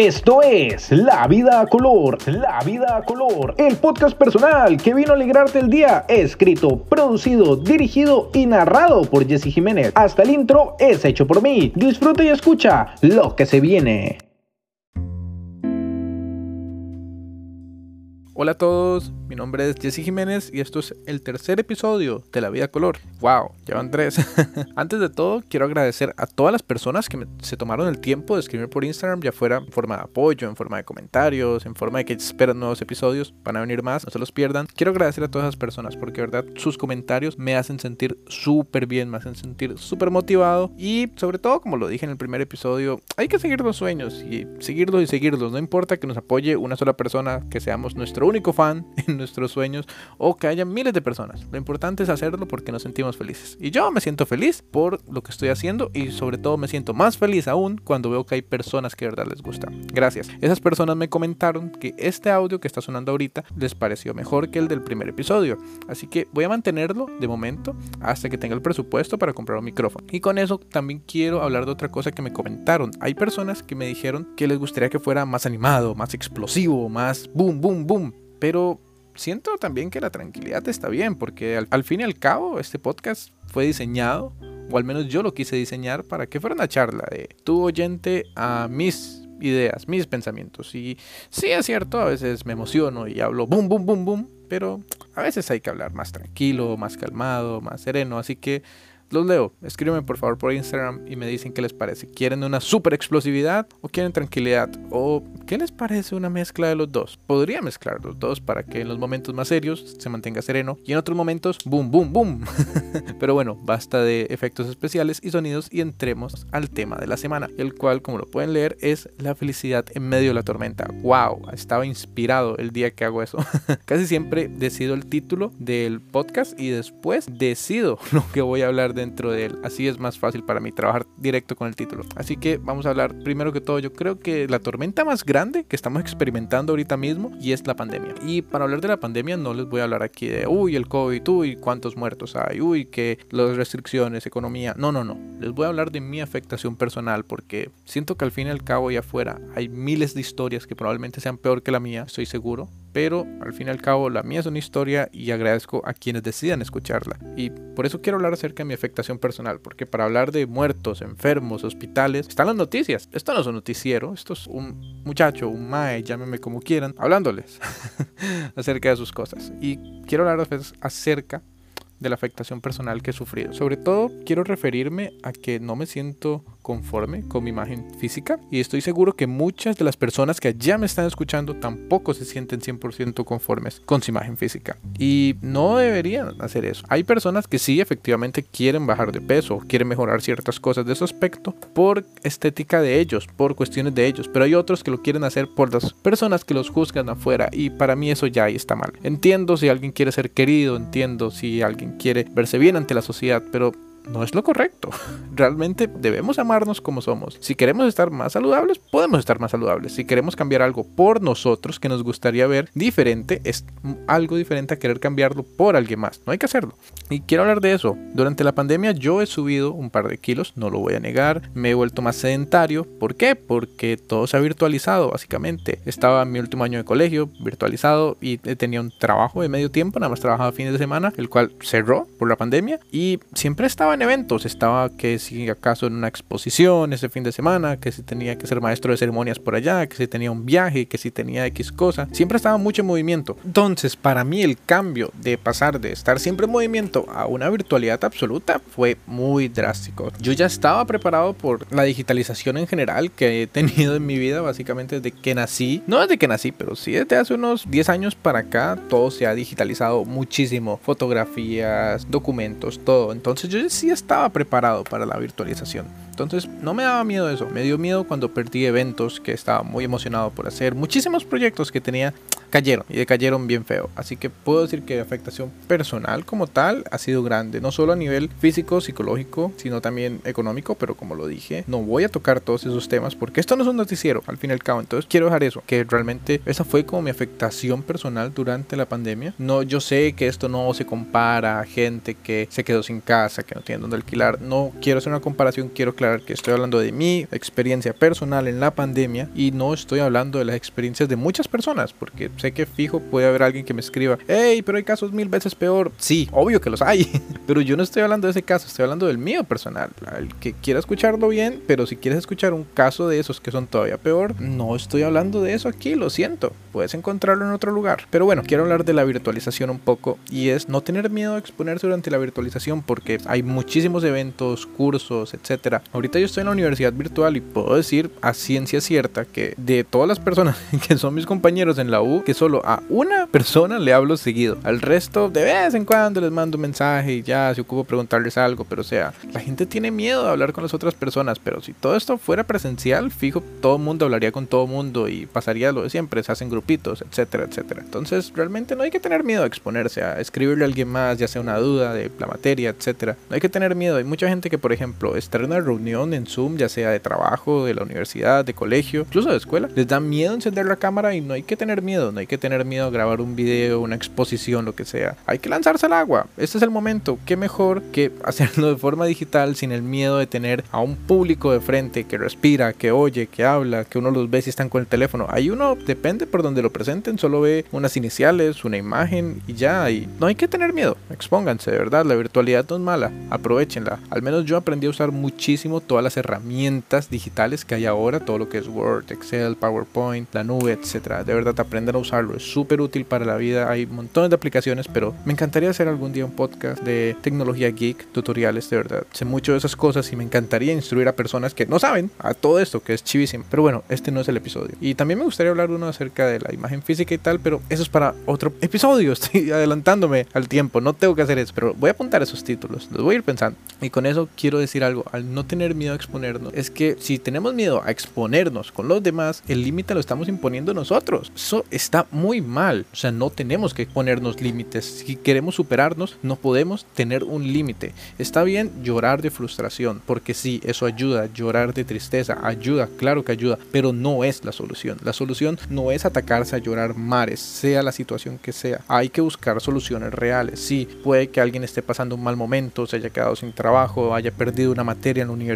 Esto es La Vida a Color, La Vida a Color, el podcast personal que vino a alegrarte el día, escrito, producido, dirigido y narrado por Jesse Jiménez. Hasta el intro es hecho por mí. Disfruta y escucha lo que se viene. Hola a todos, mi nombre es Jesse Jiménez y esto es el tercer episodio de La Vida Color. ¡Wow! Llevan tres. Antes de todo, quiero agradecer a todas las personas que se tomaron el tiempo de escribir por Instagram, ya fuera en forma de apoyo, en forma de comentarios, en forma de que esperan nuevos episodios. Van a venir más, no se los pierdan. Quiero agradecer a todas esas personas porque, verdad, sus comentarios me hacen sentir súper bien, me hacen sentir súper motivado y, sobre todo, como lo dije en el primer episodio, hay que seguir los sueños y seguirlos y seguirlos. No importa que nos apoye una sola persona, que seamos nuestro único fan nuestros sueños o que haya miles de personas. Lo importante es hacerlo porque nos sentimos felices. Y yo me siento feliz por lo que estoy haciendo y sobre todo me siento más feliz aún cuando veo que hay personas que de verdad les gusta. Gracias. Esas personas me comentaron que este audio que está sonando ahorita les pareció mejor que el del primer episodio. Así que voy a mantenerlo de momento hasta que tenga el presupuesto para comprar un micrófono. Y con eso también quiero hablar de otra cosa que me comentaron. Hay personas que me dijeron que les gustaría que fuera más animado, más explosivo, más boom, boom, boom. Pero siento también que la tranquilidad está bien, porque al, fin y al cabo este podcast fue diseñado, o al menos yo lo quise diseñar, para que fuera una charla de tu oyente a mis ideas, mis pensamientos. Y sí es cierto, a veces me emociono y hablo boom, boom, boom, boom, pero a veces hay que hablar más tranquilo, más calmado, más sereno, así que los leo. Escríbeme por favor por Instagram y me dicen qué les parece. ¿Quieren una super explosividad o quieren tranquilidad? ¿O qué les parece una mezcla de los dos? Podría mezclar los dos para que en los momentos más serios se mantenga sereno y en otros momentos, boom, boom, boom. Pero bueno, basta de efectos especiales y sonidos y entremos al tema de la semana, el cual, como lo pueden leer, es la felicidad en medio de la tormenta. ¡Wow! Estaba inspirado el día que hago eso. Casi siempre decido el título del podcast y después decido lo que voy a hablar de dentro de él. Así es más fácil para mí trabajar directo con el título. Así que vamos a hablar primero que todo, yo creo que la tormenta más grande que estamos experimentando ahorita mismo y es la pandemia. Y para hablar de la pandemia no les voy a hablar aquí de, uy, el COVID, uy, cuántos muertos hay, uy, que las restricciones, economía. No, no, no. Les voy a hablar de mi afectación personal porque siento que al fin y al cabo y afuera hay miles de historias que probablemente sean peor que la mía, estoy seguro pero al fin y al cabo la mía es una historia y agradezco a quienes decidan escucharla. Y por eso quiero hablar acerca de mi afectación personal, porque para hablar de muertos, enfermos, hospitales, están las noticias. Esto no es un noticiero, esto es un muchacho, un mae, llámeme como quieran, hablándoles acerca de sus cosas. Y quiero hablar acerca de la afectación personal que he sufrido. Sobre todo quiero referirme a que no me siento conforme con mi imagen física y estoy seguro que muchas de las personas que ya me están escuchando tampoco se sienten 100% conformes con su imagen física y no deberían hacer eso. Hay personas que sí efectivamente quieren bajar de peso, quieren mejorar ciertas cosas de su aspecto por estética de ellos, por cuestiones de ellos, pero hay otros que lo quieren hacer por las personas que los juzgan afuera y para mí eso ya ahí está mal. Entiendo si alguien quiere ser querido, entiendo si alguien quiere verse bien ante la sociedad, pero no es lo correcto. Realmente debemos amarnos como somos. Si queremos estar más saludables, podemos estar más saludables. Si queremos cambiar algo por nosotros que nos gustaría ver diferente, es algo diferente a querer cambiarlo por alguien más. No hay que hacerlo. Y quiero hablar de eso. Durante la pandemia yo he subido un par de kilos, no lo voy a negar. Me he vuelto más sedentario. ¿Por qué? Porque todo se ha virtualizado, básicamente. Estaba en mi último año de colegio, virtualizado, y tenía un trabajo de medio tiempo, nada más trabajaba fines de semana, el cual cerró por la pandemia. Y siempre estaba en eventos. Estaba que si acaso en una exposición ese fin de semana, que si tenía que ser maestro de ceremonias por allá, que si tenía un viaje, que si tenía X cosa. Siempre estaba mucho en movimiento. Entonces, para mí el cambio de pasar de estar siempre en movimiento a una virtualidad absoluta fue muy drástico. Yo ya estaba preparado por la digitalización en general que he tenido en mi vida, básicamente desde que nací. No desde que nací, pero sí desde hace unos 10 años para acá, todo se ha digitalizado muchísimo. Fotografías, documentos, todo. Entonces yo sí estaba preparado para la virtualización. Entonces no me daba miedo eso, me dio miedo cuando perdí eventos que estaba muy emocionado por hacer. Muchísimos proyectos que tenía cayeron y cayeron bien feo. Así que puedo decir que la afectación personal como tal ha sido grande, no solo a nivel físico, psicológico, sino también económico, pero como lo dije, no voy a tocar todos esos temas porque esto no es un noticiero al fin y al cabo. Entonces quiero dejar eso, que realmente esa fue como mi afectación personal durante la pandemia. No, yo sé que esto no se compara a gente que se quedó sin casa, que no tiene dónde alquilar. No quiero hacer una comparación, quiero aclarar aclarar que estoy hablando de mi experiencia personal en la pandemia y no estoy hablando de las experiencias de muchas personas, porque sé que fijo puede haber alguien que me escriba, hey, pero hay casos mil veces peor. Sí, obvio que los hay, pero yo no estoy hablando de ese caso, estoy hablando del mío personal. El que quiera escucharlo bien, pero si quieres escuchar un caso de esos que son todavía peor, no estoy hablando de eso aquí, lo siento. Puedes encontrarlo en otro lugar. Pero bueno, quiero hablar de la virtualización un poco y es no tener miedo a exponerse durante la virtualización porque hay muchísimos eventos, cursos, etcétera. Ahorita yo estoy en la universidad virtual y puedo decir a ciencia cierta que de todas las personas que son mis compañeros en la U, que solo a una persona le hablo seguido. Al resto, de vez en cuando les mando un mensaje y ya se ocupo preguntarles algo. Pero o sea, la gente tiene miedo de hablar con las otras personas. Pero si todo esto fuera presencial, fijo, todo el mundo hablaría con todo el mundo y pasaría lo de siempre. Se hacen grupitos, etcétera, etcétera. Entonces, realmente no hay que tener miedo a exponerse, a escribirle a alguien más, ya sea una duda de la materia, etcétera. No hay que tener miedo. Hay mucha gente que, por ejemplo, estar en una reunión en Zoom, ya sea de trabajo, de la universidad, de colegio, incluso de escuela, les da miedo encender la cámara y no hay que tener miedo. No hay que tener miedo a grabar un video, una exposición, lo que sea. Hay que lanzarse al agua. Este es el momento. Qué mejor que hacerlo de forma digital sin el miedo de tener a un público de frente que respira, que oye, que habla, que uno los ve si están con el teléfono. Ahí uno, depende por donde lo presenten, solo ve unas iniciales, una imagen y ya. Y no hay que tener miedo. Expónganse, de verdad. La virtualidad no es mala. Aprovechenla. Al menos yo aprendí a usar muchísimo todas las herramientas digitales que hay ahora. Todo lo que es Word, Excel, PowerPoint, la nube, etcétera. De verdad, aprendan a usarlo. Es súper útil para la vida. Hay montones de aplicaciones, pero me encantaría hacer algún día un podcast de tecnología geek, tutoriales, de verdad. Sé mucho de esas cosas y me encantaría instruir a personas que no saben a todo esto, que es chivísimo. Pero bueno, este no es el episodio. Y también me gustaría hablar uno acerca de la imagen física y tal, pero eso es para otro episodio. Estoy adelantándome al tiempo, no tengo que hacer eso, pero voy a apuntar esos títulos, los voy a ir pensando. Y con eso quiero decir algo, al no tener miedo a exponernos, es que si tenemos miedo a exponernos con los demás, el límite lo estamos imponiendo nosotros. Eso está muy mal, o sea, no tenemos que ponernos límites. Si queremos superarnos, no podemos tener un límite. Está bien llorar de frustración, porque sí, eso ayuda, llorar de tristeza, ayuda, claro que ayuda, pero no es la solución. La solución no es atacarse a llorar mares, sea la situación que sea. Hay que buscar soluciones reales. Sí, puede que alguien esté pasando un mal momento, se haya quedado sin trabajo, haya perdido una materia en la universidad,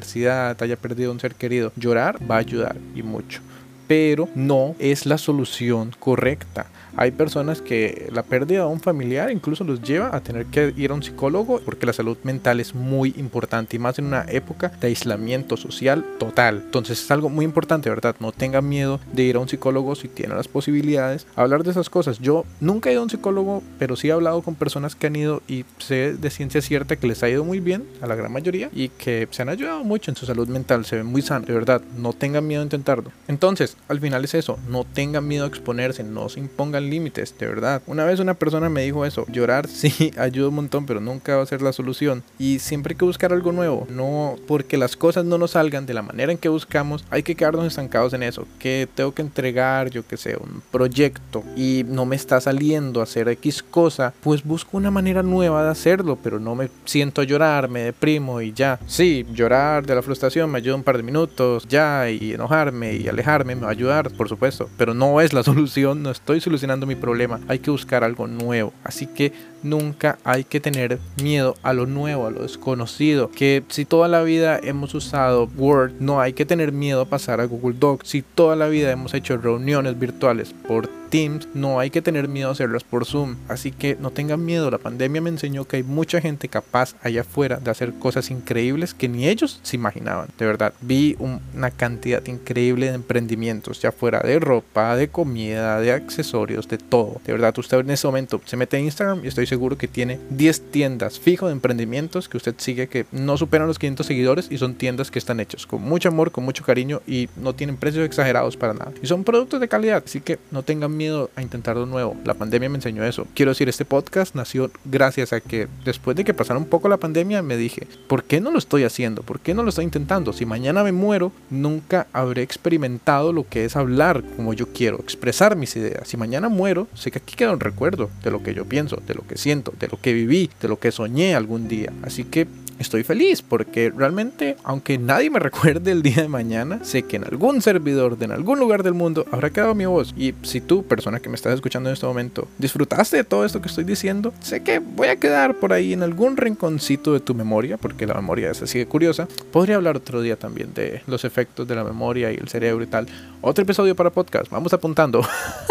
haya perdido un ser querido. Llorar va a ayudar y mucho. Pero no es la solución correcta. Hay personas que la pérdida de un familiar incluso los lleva a tener que ir a un psicólogo porque la salud mental es muy importante y más en una época de aislamiento social total. Entonces es algo muy importante, ¿verdad? No tengan miedo de ir a un psicólogo si tienen las posibilidades. Hablar de esas cosas. Yo nunca he ido a un psicólogo, pero sí he hablado con personas que han ido y sé de ciencia cierta que les ha ido muy bien a la gran mayoría y que se han ayudado mucho en su salud mental. Se ven muy sanos, de verdad. No tengan miedo a intentarlo. Entonces, al final es eso. No tengan miedo a exponerse, no se impongan límites, de verdad. Una vez una persona me dijo eso, llorar sí ayuda un montón, pero nunca va a ser la solución. Y siempre hay que buscar algo nuevo, no porque las cosas no nos salgan de la manera en que buscamos, hay que quedarnos estancados en eso, que tengo que entregar, yo que sé, un proyecto y no me está saliendo hacer X cosa, pues busco una manera nueva de hacerlo, pero no me siento a llorar, me deprimo y ya. Sí, llorar de la frustración me ayuda un par de minutos, ya, y enojarme y alejarme me va a ayudar, por supuesto, pero no es la solución, no estoy solucionando mi problema, hay que buscar algo nuevo. Así que nunca hay que tener miedo a lo nuevo, a lo desconocido. Que si toda la vida hemos usado Word, no hay que tener miedo a pasar a Google Docs. Si toda la vida hemos hecho reuniones virtuales por Teams, no hay que tener miedo a hacerlas por Zoom. Así que no tengan miedo, la pandemia me enseñó que hay mucha gente capaz allá afuera de hacer cosas increíbles que ni ellos se imaginaban. De verdad, vi una cantidad increíble de emprendimientos ya fuera de ropa, de comida, de accesorios, de todo. De verdad, usted en ese momento se mete en Instagram y estoy seguro que tiene 10 tiendas fijo de emprendimientos que usted sigue que no superan los 500 seguidores y son tiendas que están hechas con mucho amor, con mucho cariño y no tienen precios exagerados para nada. Y son productos de calidad, así que no tengan miedo a intentar de nuevo. La pandemia me enseñó eso. Quiero decir, este podcast nació gracias a que después de que pasara un poco la pandemia me dije, ¿por qué no lo estoy haciendo? ¿Por qué no lo estoy intentando? Si mañana me muero, nunca habré experimentado lo que es hablar como yo quiero, expresar mis ideas. Si mañana muero, sé que aquí queda un recuerdo de lo que yo pienso, de lo que siento, de lo que viví, de lo que soñé algún día. Así que estoy feliz porque realmente, aunque nadie me recuerde el día de mañana, sé que en algún servidor de algún lugar del mundo habrá quedado mi voz. Y si tú, persona que me estás escuchando en este momento, disfrutaste de todo esto que estoy diciendo, sé que voy a quedar por ahí en algún rinconcito de tu memoria, porque la memoria es así de curiosa. Podría hablar otro día también de los efectos de la memoria y el cerebro y tal. Otro episodio para podcast, vamos apuntando.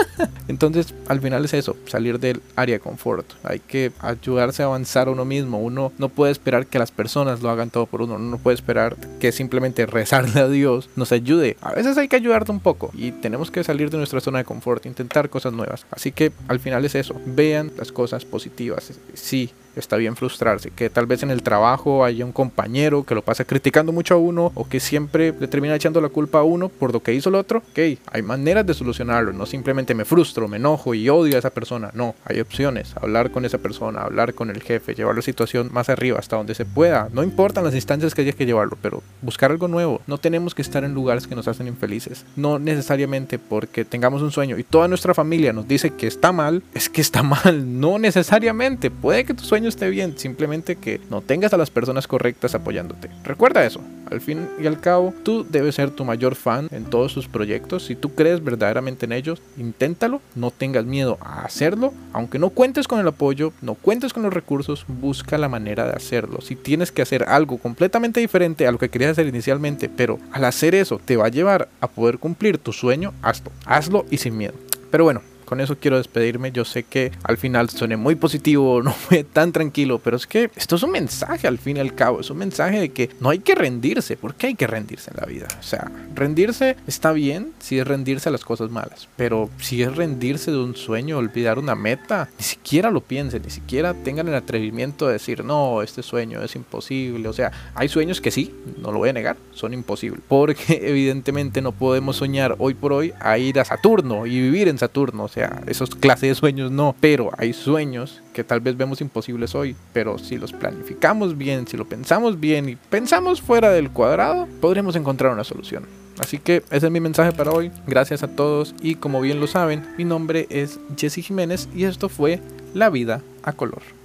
Entonces, al final es eso, salir del área de confort. Hay que ayudarse a avanzar uno mismo. Uno no puede esperar que las personas lo hagan todo por uno. Uno no puede esperar que simplemente rezarle a Dios nos ayude. A veces hay que ayudarte un poco y tenemos que salir de nuestra zona de confort, intentar cosas nuevas. Así que al final es eso. Vean las cosas positivas. Sí, está bien frustrarse, que tal vez en el trabajo haya un compañero que lo pasa criticando mucho a uno o que siempre le termina echando la culpa a uno por lo que hizo el otro, ok, hay maneras de solucionarlo, no simplemente me frustro, me enojo y odio a esa persona, no, hay opciones, hablar con esa persona, hablar con el jefe, llevar la situación más arriba hasta donde se pueda, no importan las instancias que haya que llevarlo, pero buscar algo nuevo, no tenemos que estar en lugares que nos hacen infelices, no necesariamente porque tengamos un sueño y toda nuestra familia nos dice que está mal, es que está mal, no necesariamente, puede que tu sueño esté bien, simplemente que no tengas a las personas correctas apoyándote. Recuerda eso, al fin y al cabo, tú debes ser tu mayor fan en todos tus proyectos. Si tú crees verdaderamente en ellos, inténtalo, no tengas miedo a hacerlo, aunque no cuentes con el apoyo, no cuentes con los recursos, busca la manera de hacerlo. Si tienes que hacer algo completamente diferente a lo que querías hacer inicialmente, pero al hacer eso te va a llevar a poder cumplir tu sueño, hazlo, hazlo y sin miedo. Pero bueno, con eso quiero despedirme. Yo sé que al final suene muy positivo, no fue tan tranquilo, pero es que esto es un mensaje al fin y al cabo. Es un mensaje de que no hay que rendirse. ¿Por qué hay que rendirse en la vida? O sea, rendirse está bien si es rendirse a las cosas malas, pero si es rendirse de un sueño, olvidar una meta, ni siquiera lo piensen, ni siquiera tengan el atrevimiento de decir, no, este sueño es imposible. O sea, hay sueños que sí, no lo voy a negar, son imposibles, porque evidentemente no podemos soñar hoy por hoy a ir a Saturno y vivir en Saturno. O sea, esos clases de sueños no, pero hay sueños que tal vez vemos imposibles hoy, pero si los planificamos bien, si lo pensamos bien y pensamos fuera del cuadrado, podremos encontrar una solución. Así que ese es mi mensaje para hoy. Gracias a todos y como bien lo saben, mi nombre es Jesse Jiménez y esto fue La vida a color.